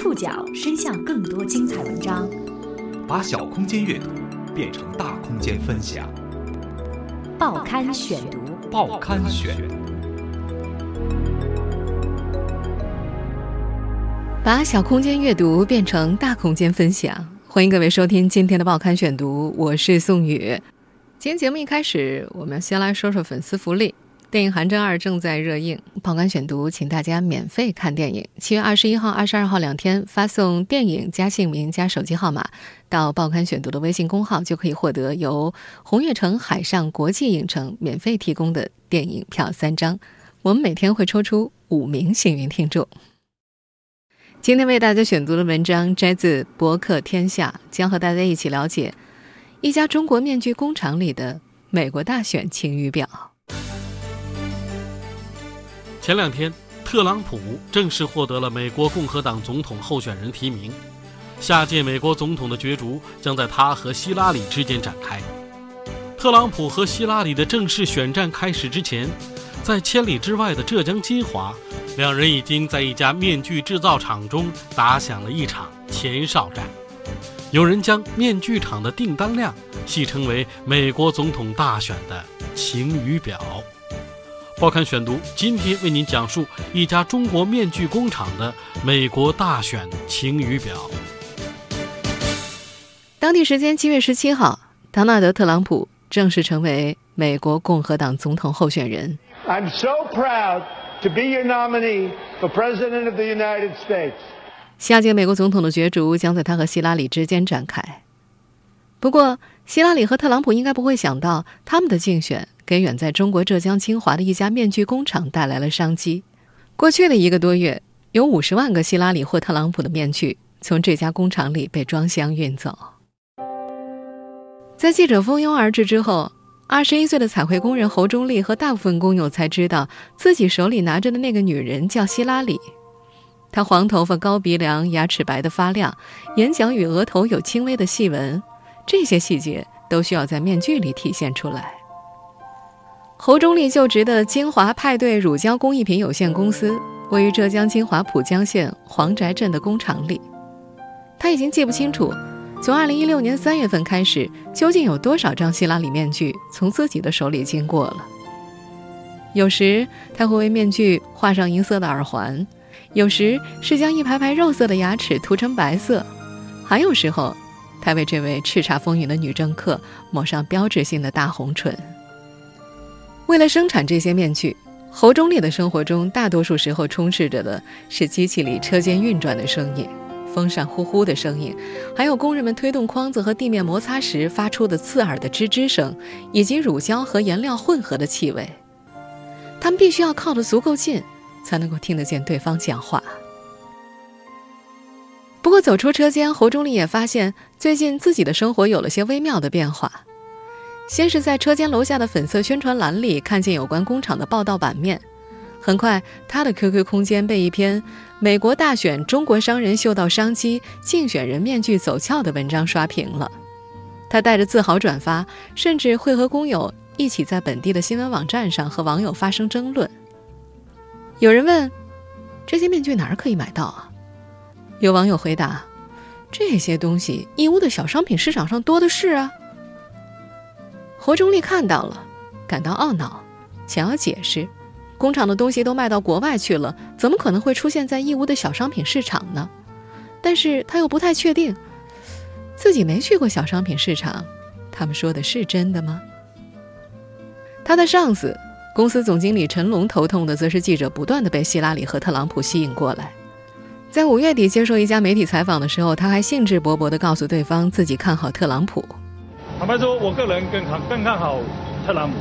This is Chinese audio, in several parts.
触角伸向更多精彩文章，把小空间阅读变成大空间分享。报刊选读，报刊选，把小空间阅读变成大空间分享。欢迎各位收听今天的报刊选读，我是宋宇。今天节目一开始，我们先来说说粉丝福利。电影《寒战二》正在热映，报刊选读，请大家免费看电影。七月二十一号、二十二号两天，发送电影加姓名加手机号码到报刊选读的微信公号，就可以获得由红悦城海上国际影城免费提供的电影票三张。我们每天会抽出五名幸运听众。今天为大家选读的文章摘自博客天下，将和大家一起了解一家中国面具工厂里的美国大选晴雨表。前两天，特朗普正式获得了美国共和党总统候选人提名，下届美国总统的角逐将在他和希拉里之间展开。特朗普和希拉里的正式选战开始之前，在千里之外的浙江金华，两人已经在一家面具制造厂中打响了一场前哨战。有人将面具厂的订单量戏称为美国总统大选的晴雨表。报刊选读，今天为您讲述一家中国面具工厂的美国大选晴雨表。当地时间七月十七号，唐纳德·特朗普正式成为美国共和党总统候选人。I'm so proud to be your nominee for president of the United States。下届美国总统的角逐将在他和希拉里之间展开。不过，希拉里和特朗普应该不会想到，他们的竞选。给远在中国浙江金华的一家面具工厂带来了商机。过去的一个多月，有五十万个希拉里或特朗普的面具从这家工厂里被装箱运走。在记者蜂拥而至之后，二十一岁的彩绘工人侯忠立和大部分工友才知道，自己手里拿着的那个女人叫希拉里。她黄头发、高鼻梁，牙齿白得发亮，眼角与额头有轻微的细纹，这些细节都需要在面具里体现出来。侯忠利就职的金华派对乳胶工艺品有限公司位于浙江金华浦江县黄宅镇的工厂里。他已经记不清楚，从2016年3月份开始，究竟有多少张希拉里面具从自己的手里经过了。有时他会为面具画上银色的耳环，有时是将一排排肉色的牙齿涂成白色，还有时候，他为这位叱咤风云的女政客抹上标志性的大红唇。为了生产这些面具，侯忠利的生活中大多数时候充斥着的是机器里车间运转的声音、风扇呼呼的声音，还有工人们推动筐子和地面摩擦时发出的刺耳的吱吱声，以及乳胶和颜料混合的气味。他们必须要靠得足够近，才能够听得见对方讲话。不过走出车间，侯忠利也发现最近自己的生活有了些微妙的变化。先是在车间楼下的粉色宣传栏里看见有关工厂的报道版面，很快他的 QQ 空间被一篇“美国大选，中国商人嗅到商机，竞选人面具走俏”的文章刷屏了。他带着自豪转发，甚至会和工友一起在本地的新闻网站上和网友发生争论。有人问：“这些面具哪儿可以买到啊？”有网友回答：“这些东西义乌的小商品市场上多的是啊。”何忠立看到了，感到懊恼，想要解释：工厂的东西都卖到国外去了，怎么可能会出现在义乌的小商品市场呢？但是他又不太确定，自己没去过小商品市场，他们说的是真的吗？他的上司，公司总经理陈龙头痛的，则是记者不断的被希拉里和特朗普吸引过来。在五月底接受一家媒体采访的时候，他还兴致勃勃地告诉对方自己看好特朗普。坦白说，我个人更看更看好特朗普。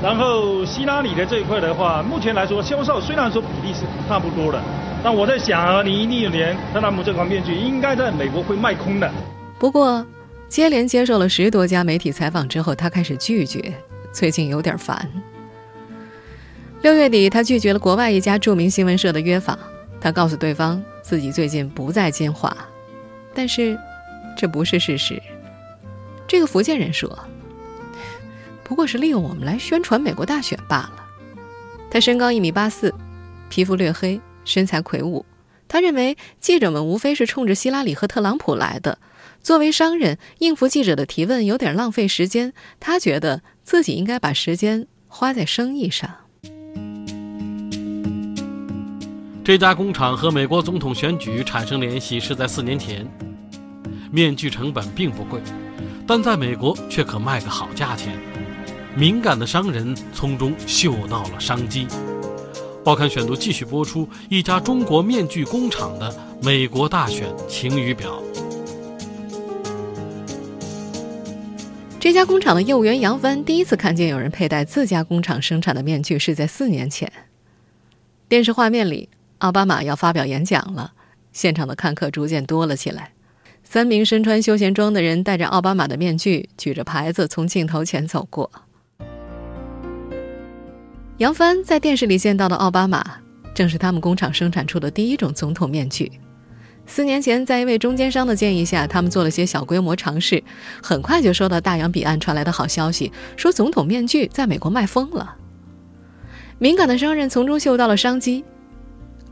然后希拉里的这一块的话，目前来说销售虽然说比例是差不多的，但我在想啊，零一六年特朗普这款面具应该在美国会卖空的。不过，接连接受了十多家媒体采访之后，他开始拒绝，最近有点烦。六月底，他拒绝了国外一家著名新闻社的约访，他告诉对方自己最近不在金华，但是这不是事实。这个福建人说：“不过是利用我们来宣传美国大选罢了。”他身高一米八四，皮肤略黑，身材魁梧。他认为记者们无非是冲着希拉里和特朗普来的。作为商人，应付记者的提问有点浪费时间。他觉得自己应该把时间花在生意上。这家工厂和美国总统选举产生联系是在四年前。面具成本并不贵，但在美国却可卖个好价钱。敏感的商人从中嗅到了商机。报刊选读继续播出一家中国面具工厂的美国大选晴雨表。这家工厂的业务员杨帆第一次看见有人佩戴自家工厂生产的面具，是在四年前。电视画面里，奥巴马要发表演讲了，现场的看客逐渐多了起来。三名身穿休闲装的人戴着奥巴马的面具，举着牌子从镜头前走过。杨帆在电视里见到的奥巴马，正是他们工厂生产出的第一种总统面具。四年前，在一位中间商的建议下，他们做了些小规模尝试，很快就收到大洋彼岸传来的好消息，说总统面具在美国卖疯了。敏感的商人从中嗅到了商机。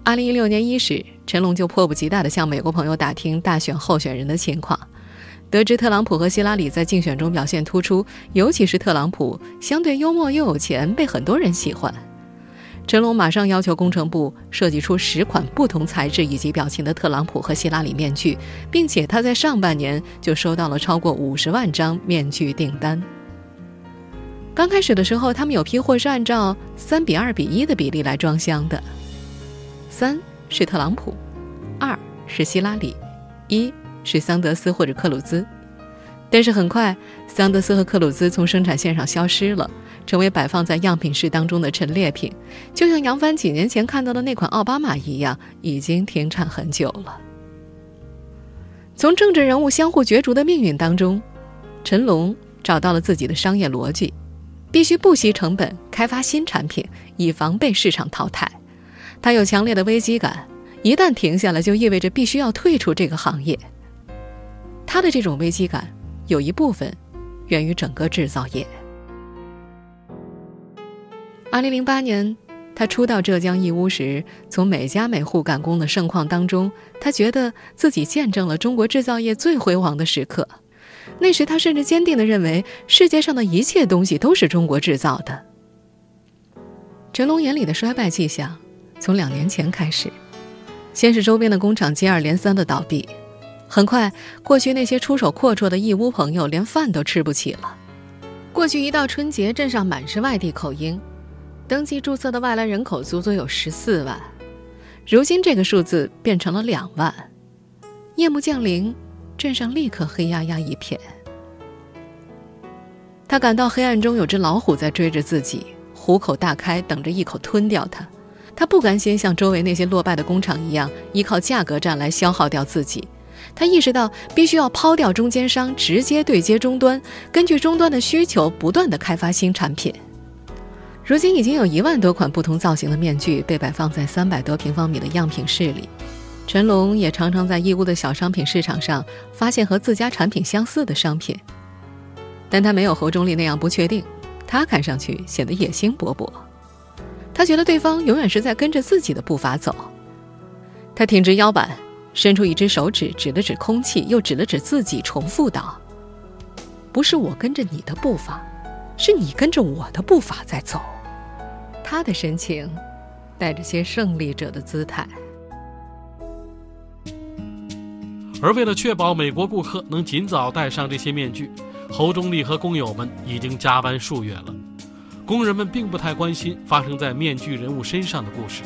二零一六年伊始，陈龙就迫不及待地向美国朋友打听大选候选人的情况，得知特朗普和希拉里在竞选中表现突出，尤其是特朗普相对幽默又有钱，被很多人喜欢。陈龙马上要求工程部设计出十款不同材质以及表情的特朗普和希拉里面具，并且他在上半年就收到了超过五十万张面具订单。刚开始的时候，他们有批货是按照三比二比一的比例来装箱的，三是特朗普，二是希拉里，一是桑德斯或者克鲁兹。但是很快，桑德斯和克鲁兹从生产线上消失了。成为摆放在样品室当中的陈列品，就像杨帆几年前看到的那款奥巴马一样，已经停产很久了。从政治人物相互角逐的命运当中，陈龙找到了自己的商业逻辑：必须不惜成本开发新产品，以防被市场淘汰。他有强烈的危机感，一旦停下来，就意味着必须要退出这个行业。他的这种危机感，有一部分源于整个制造业。二零零八年，他初到浙江义乌时，从每家每户赶工的盛况当中，他觉得自己见证了中国制造业最辉煌的时刻。那时，他甚至坚定地认为，世界上的一切东西都是中国制造的。陈龙眼里的衰败迹象，从两年前开始，先是周边的工厂接二连三的倒闭，很快，过去那些出手阔绰的义乌朋友连饭都吃不起了。过去一到春节，镇上满是外地口音。登记注册的外来人口足足有十四万，如今这个数字变成了两万。夜幕降临，镇上立刻黑压压一片。他感到黑暗中有只老虎在追着自己，虎口大开，等着一口吞掉他。他不甘心像周围那些落败的工厂一样，依靠价格战来消耗掉自己。他意识到，必须要抛掉中间商，直接对接终端，根据终端的需求，不断的开发新产品。如今已经有一万多款不同造型的面具被摆放在三百多平方米的样品室里，陈龙也常常在义乌的小商品市场上发现和自家产品相似的商品，但他没有侯忠利那样不确定，他看上去显得野心勃勃，他觉得对方永远是在跟着自己的步伐走，他挺直腰板，伸出一只手指指了指空气，又指了指自己，重复道：“不是我跟着你的步伐，是你跟着我的步伐在走。”他的神情带着些胜利者的姿态，而为了确保美国顾客能尽早戴上这些面具，侯忠立和工友们已经加班数月了。工人们并不太关心发生在面具人物身上的故事，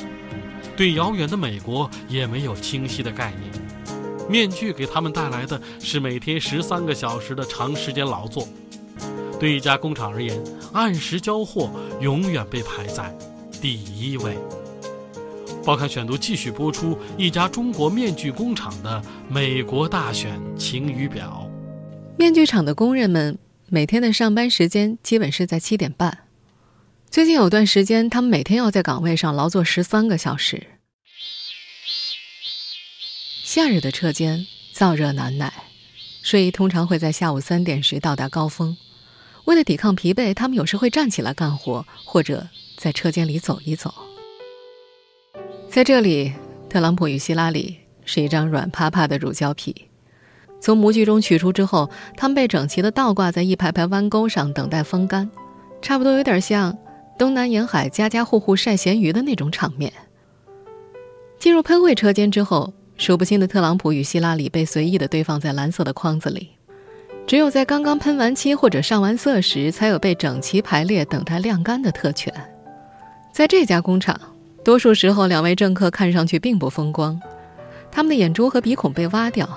对遥远的美国也没有清晰的概念。面具给他们带来的是每天十三个小时的长时间劳作。对一家工厂而言，按时交货永远被排在第一位。报刊选读继续播出一家中国面具工厂的美国大选晴雨表。面具厂的工人们每天的上班时间基本是在七点半。最近有段时间，他们每天要在岗位上劳作十三个小时。夏日的车间燥热难耐，睡意通常会在下午三点时到达高峰。为了抵抗疲惫，他们有时会站起来干活，或者在车间里走一走。在这里，特朗普与希拉里是一张软趴趴的乳胶皮。从模具中取出之后，他们被整齐地倒挂在一排排弯钩上，等待风干，差不多有点像东南沿海家家户户晒咸鱼的那种场面。进入喷绘车间之后，数不清的特朗普与希拉里被随意地堆放在蓝色的筐子里，只有在刚刚喷完漆或者上完色时，才有被整齐排列、等待晾干的特权。在这家工厂，多数时候两位政客看上去并不风光，他们的眼珠和鼻孔被挖掉。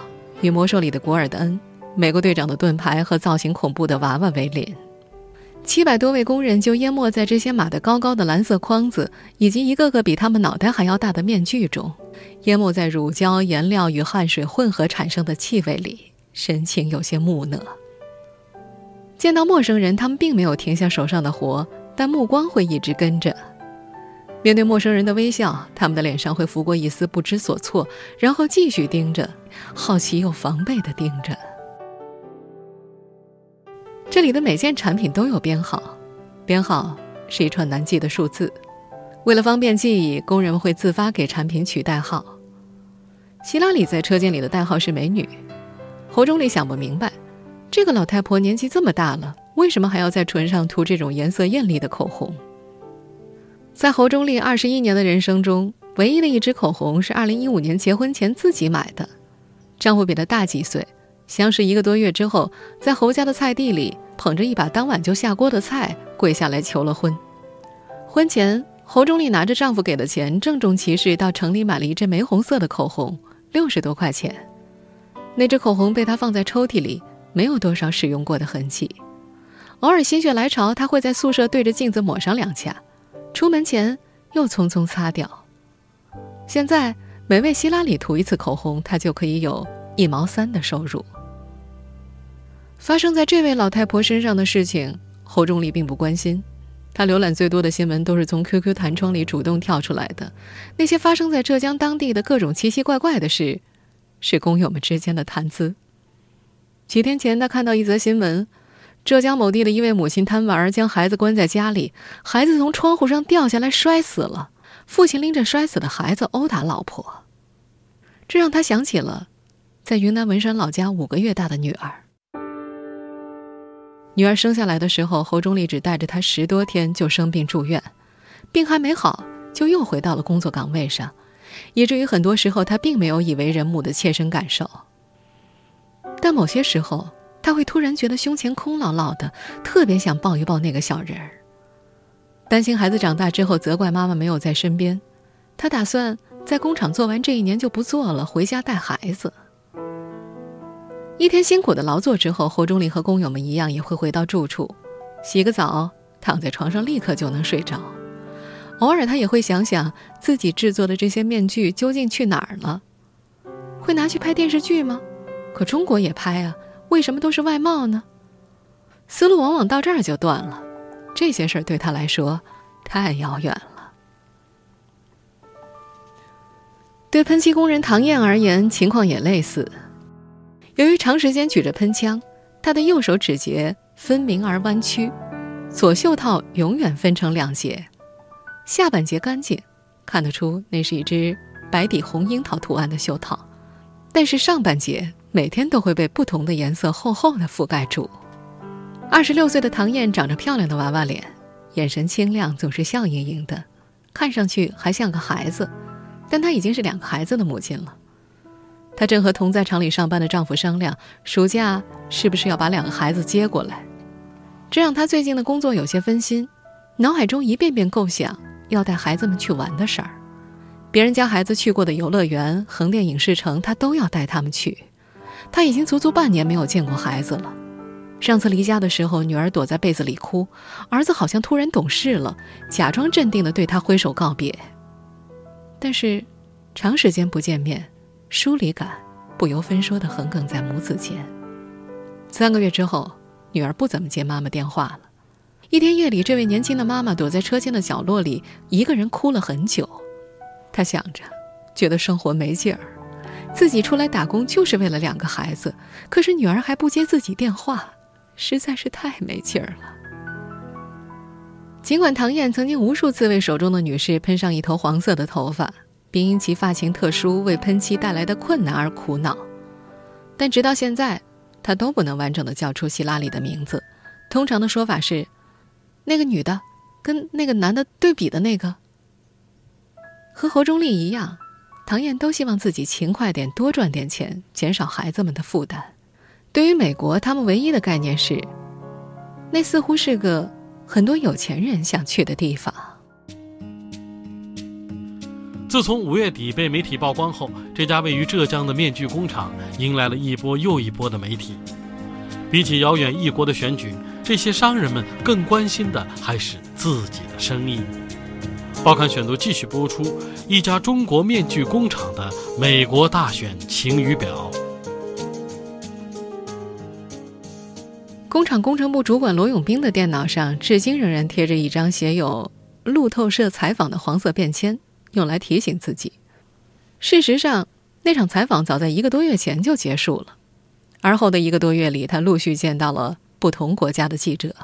与魔兽里的古尔德恩、美国队长的盾牌和造型恐怖的娃娃为邻，七百多位工人就淹没在这些码得高高的蓝色筐子以及一个个比他们脑袋还要大的面具中，淹没在乳胶、颜料与汗水混合产生的气味里，神情有些木讷。见到陌生人，他们并没有停下手上的活，但目光会一直跟着。面对陌生人的微笑，他们的脸上会浮过一丝不知所措，然后继续盯着，好奇又防备地盯着。这里的每件产品都有编号，编号是一串难记的数字。为了方便记忆，工人会自发给产品取代号。希拉里在车间里的代号是“美女”。侯忠立想不明白，这个老太婆年纪这么大了，为什么还要在唇上涂这种颜色艳丽的口红？在侯忠立二十一年的人生中，唯一的一支口红是二零一五年结婚前自己买的。丈夫比她大几岁，相识一个多月之后，在侯家的菜地里捧着一把当晚就下锅的菜，跪下来求了婚。婚前，侯忠立拿着丈夫给的钱，郑重其事到城里买了一支玫红色的口红，六十多块钱。那支口红被他放在抽屉里，没有多少使用过的痕迹。偶尔心血来潮，他会在宿舍对着镜子抹上两下。出门前又匆匆擦掉。现在每为希拉里涂一次口红，他就可以有一毛三的收入。发生在这位老太婆身上的事情，侯仲立并不关心。他浏览最多的新闻都是从 QQ 弹窗里主动跳出来的，那些发生在浙江当地的各种奇奇怪怪的事，是工友们之间的谈资。几天前，他看到一则新闻。浙江某地的一位母亲贪玩，将孩子关在家里，孩子从窗户上掉下来摔死了。父亲拎着摔死的孩子殴打老婆，这让他想起了在云南文山老家五个月大的女儿。女儿生下来的时候，侯忠立只带着她十多天就生病住院，病还没好就又回到了工作岗位上，以至于很多时候他并没有以为人母的切身感受。但某些时候。他会突然觉得胸前空落落的，特别想抱一抱那个小人儿。担心孩子长大之后责怪妈妈没有在身边，他打算在工厂做完这一年就不做了，回家带孩子。一天辛苦的劳作之后，侯忠林和工友们一样也会回到住处，洗个澡，躺在床上立刻就能睡着。偶尔他也会想想自己制作的这些面具究竟去哪儿了，会拿去拍电视剧吗？可中国也拍啊。为什么都是外贸呢？思路往往到这儿就断了。这些事儿对他来说太遥远了。对喷漆工人唐燕而言，情况也类似。由于长时间举着喷枪，他的右手指节分明而弯曲，左袖套永远分成两截，下半截干净，看得出那是一只白底红樱桃图案的袖套，但是上半截。每天都会被不同的颜色厚厚的覆盖住。二十六岁的唐燕长着漂亮的娃娃脸，眼神清亮，总是笑盈盈的，看上去还像个孩子。但她已经是两个孩子的母亲了。她正和同在厂里上班的丈夫商量，暑假是不是要把两个孩子接过来。这让她最近的工作有些分心，脑海中一遍遍构想要带孩子们去玩的事儿。别人家孩子去过的游乐园、横店影视城，她都要带他们去。她已经足足半年没有见过孩子了。上次离家的时候，女儿躲在被子里哭，儿子好像突然懂事了，假装镇定地对她挥手告别。但是，长时间不见面，疏离感不由分说地横亘在母子间。三个月之后，女儿不怎么接妈妈电话了。一天夜里，这位年轻的妈妈躲在车间的角落里，一个人哭了很久。她想着，觉得生活没劲儿。自己出来打工就是为了两个孩子，可是女儿还不接自己电话，实在是太没劲儿了。尽管唐燕曾经无数次为手中的女士喷上一头黄色的头发，并因其发型特殊为喷漆带来的困难而苦恼。但直到现在，他都不能完整的叫出希拉里的名字。通常的说法是，那个女的，跟那个男的对比的那个。和侯忠立一样，唐燕都希望自己勤快点，多赚点钱，减少孩子们的负担。对于美国，他们唯一的概念是，那似乎是个很多有钱人想去的地方。自从五月底被媒体曝光后，这家位于浙江的面具工厂迎来了一波又一波的媒体。比起遥远异国的选举，这些商人们更关心的还是自己的生意。报刊选读继续播出一家中国面具工厂的美国大选晴雨表。工厂工程部主管罗永斌的电脑上，至今仍然贴着一张写有“路透社采访”的黄色便签。用来提醒自己。事实上，那场采访早在一个多月前就结束了。而后的一个多月里，他陆续见到了不同国家的记者。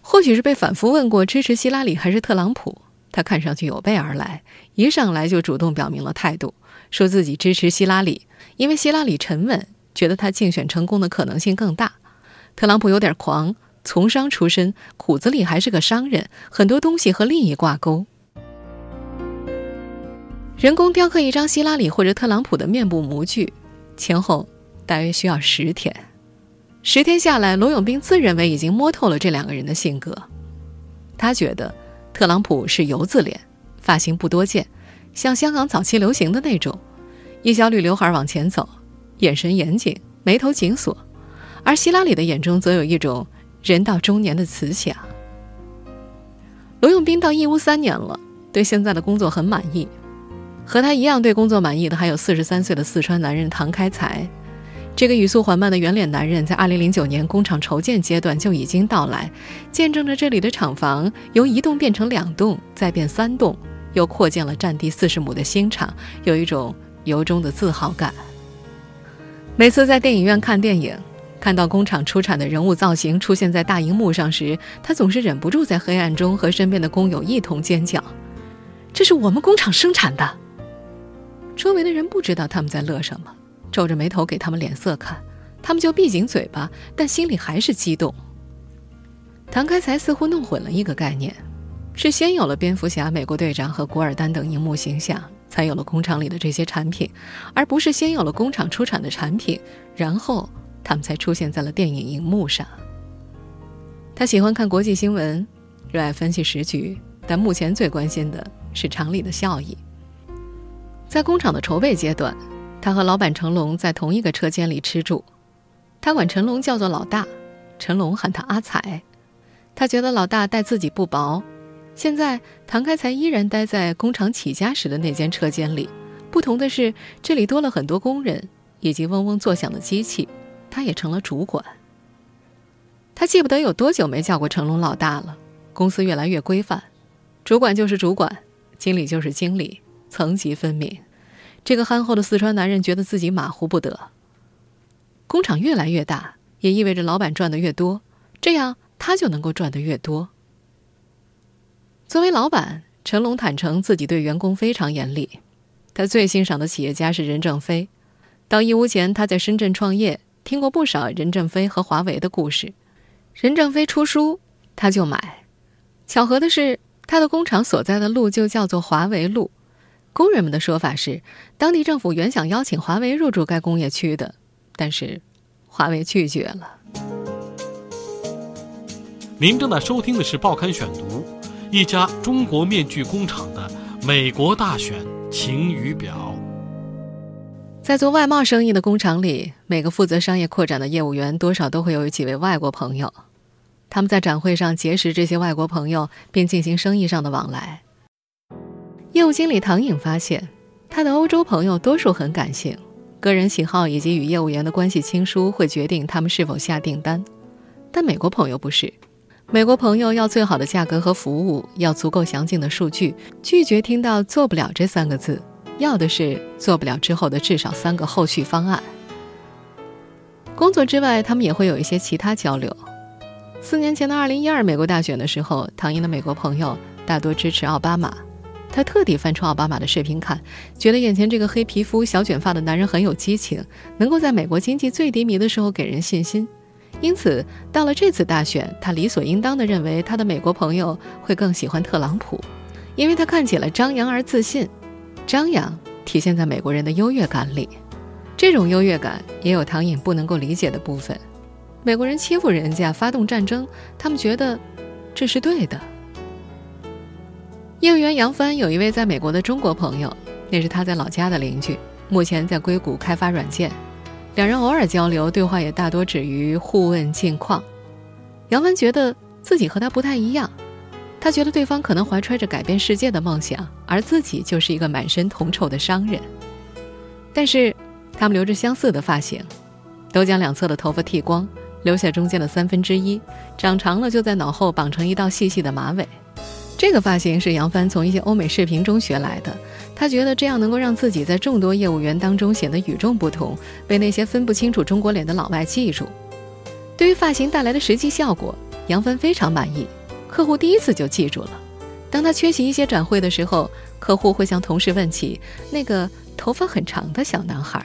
或许是被反复问过支持希拉里还是特朗普，他看上去有备而来，一上来就主动表明了态度，说自己支持希拉里，因为希拉里沉稳，觉得他竞选成功的可能性更大。特朗普有点狂，从商出身，骨子里还是个商人，很多东西和利益挂钩。人工雕刻一张希拉里或者特朗普的面部模具，前后大约需要十天。十天下来，罗永斌自认为已经摸透了这两个人的性格。他觉得特朗普是油字脸，发型不多见，像香港早期流行的那种，一小缕刘海往前走，眼神严谨，眉头紧锁；而希拉里的眼中则有一种人到中年的慈祥。罗永斌到义乌三年了，对现在的工作很满意。和他一样对工作满意的还有四十三岁的四川男人唐开才。这个语速缓慢的圆脸男人，在二零零九年工厂筹建阶段就已经到来，见证着这里的厂房由一栋变成两栋，再变三栋，又扩建了占地四十亩的新厂，有一种由衷的自豪感。每次在电影院看电影，看到工厂出产的人物造型出现在大荧幕上时，他总是忍不住在黑暗中和身边的工友一同尖叫：“这是我们工厂生产的！”周围的人不知道他们在乐什么，皱着眉头给他们脸色看，他们就闭紧嘴巴，但心里还是激动。唐开才似乎弄混了一个概念，是先有了蝙蝠侠、美国队长和古尔丹等荧幕形象，才有了工厂里的这些产品，而不是先有了工厂出产的产品，然后他们才出现在了电影荧幕上。他喜欢看国际新闻，热爱分析时局，但目前最关心的是厂里的效益。在工厂的筹备阶段，他和老板成龙在同一个车间里吃住。他管成龙叫做老大，成龙喊他阿彩。他觉得老大待自己不薄。现在唐开才依然待在工厂起家时的那间车间里，不同的是这里多了很多工人以及嗡嗡作响的机器，他也成了主管。他记不得有多久没叫过成龙老大了。公司越来越规范，主管就是主管，经理就是经理。层级分明，这个憨厚的四川男人觉得自己马虎不得。工厂越来越大，也意味着老板赚的越多，这样他就能够赚得越多。作为老板，成龙坦诚自己对员工非常严厉。他最欣赏的企业家是任正非。到义乌前，他在深圳创业，听过不少任正非和华为的故事。任正非出书，他就买。巧合的是，他的工厂所在的路就叫做华为路。工人们的说法是，当地政府原想邀请华为入驻该工业区的，但是华为拒绝了。您正在收听的是《报刊选读》，一家中国面具工厂的美国大选晴雨表。在做外贸生意的工厂里，每个负责商业扩展的业务员多少都会有几位外国朋友，他们在展会上结识这些外国朋友，并进行生意上的往来。业务经理唐颖发现，他的欧洲朋友多数很感性，个人喜好以及与业务员的关系亲疏会决定他们是否下订单。但美国朋友不是，美国朋友要最好的价格和服务，要足够详尽的数据，拒绝听到“做不了”这三个字，要的是做不了之后的至少三个后续方案。工作之外，他们也会有一些其他交流。四年前的二零一二美国大选的时候，唐英的美国朋友大多支持奥巴马。他特地翻出奥巴马的视频看，觉得眼前这个黑皮肤、小卷发的男人很有激情，能够在美国经济最低迷的时候给人信心。因此，到了这次大选，他理所应当地认为他的美国朋友会更喜欢特朗普，因为他看起来张扬而自信。张扬体现在美国人的优越感里，这种优越感也有唐颖不能够理解的部分。美国人欺负人家，发动战争，他们觉得这是对的。业务员杨帆有一位在美国的中国朋友，那是他在老家的邻居，目前在硅谷开发软件。两人偶尔交流，对话也大多止于互问近况。杨帆觉得自己和他不太一样，他觉得对方可能怀揣着改变世界的梦想，而自己就是一个满身铜臭的商人。但是，他们留着相似的发型，都将两侧的头发剃光，留下中间的三分之一，长长了就在脑后绑成一道细细的马尾。这个发型是杨帆从一些欧美视频中学来的，他觉得这样能够让自己在众多业务员当中显得与众不同，被那些分不清楚中国脸的老外记住。对于发型带来的实际效果，杨帆非常满意，客户第一次就记住了。当他缺席一些展会的时候，客户会向同事问起那个头发很长的小男孩。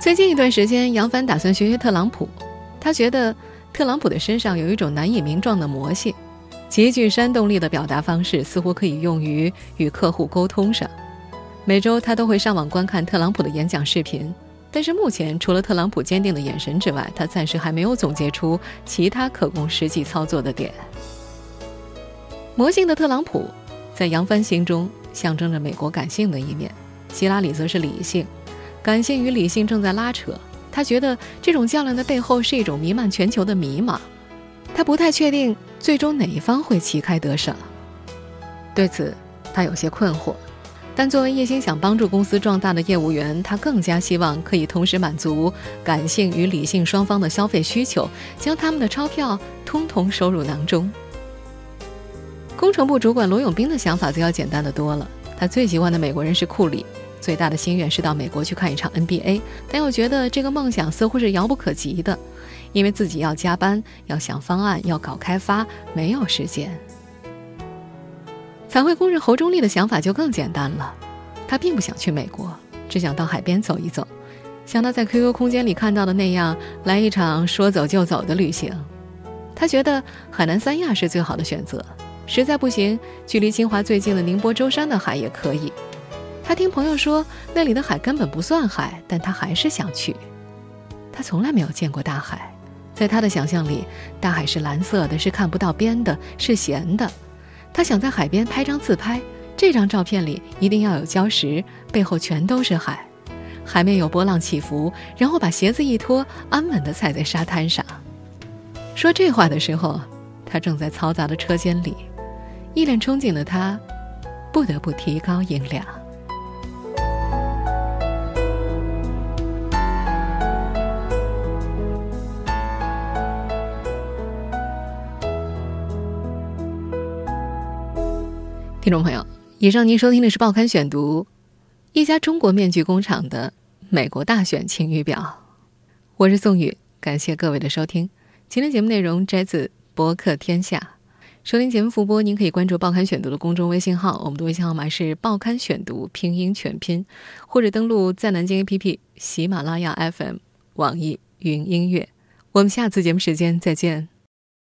最近一段时间，杨帆打算学学特朗普，他觉得特朗普的身上有一种难以名状的魔性。极具煽动力的表达方式似乎可以用于与客户沟通上。每周他都会上网观看特朗普的演讲视频，但是目前除了特朗普坚定的眼神之外，他暂时还没有总结出其他可供实际操作的点。魔性的特朗普在杨帆心中象征着美国感性的一面，希拉里则是理性。感性与理性正在拉扯，他觉得这种较量的背后是一种弥漫全球的迷茫。他不太确定最终哪一方会旗开得胜，对此他有些困惑。但作为一心想帮助公司壮大的业务员，他更加希望可以同时满足感性与理性双方的消费需求，将他们的钞票通通收入囊中。工程部主管罗永斌的想法则要简单的多了。他最喜欢的美国人是库里，最大的心愿是到美国去看一场 NBA，但又觉得这个梦想似乎是遥不可及的。因为自己要加班，要想方案，要搞开发，没有时间。彩绘工人侯忠利的想法就更简单了，他并不想去美国，只想到海边走一走，像他在 QQ 空间里看到的那样，来一场说走就走的旅行。他觉得海南三亚是最好的选择，实在不行，距离清华最近的宁波舟山的海也可以。他听朋友说那里的海根本不算海，但他还是想去。他从来没有见过大海。在他的想象里，大海是蓝色的，是看不到边的，是咸的。他想在海边拍张自拍，这张照片里一定要有礁石，背后全都是海，海面有波浪起伏，然后把鞋子一脱，安稳地踩在沙滩上。说这话的时候，他正在嘈杂的车间里，一脸憧憬的他，不得不提高音量。听众朋友，以上您收听的是《报刊选读》，一家中国面具工厂的美国大选晴雨表。我是宋宇，感谢各位的收听。今天节目内容摘自《博客天下》，收听节目复播，您可以关注《报刊选读》的公众微信号，我们的微信号码是《报刊选读》拼音全拼，或者登录在南京 APP、喜马拉雅 FM、网易云音乐。我们下次节目时间再见。